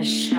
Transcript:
Es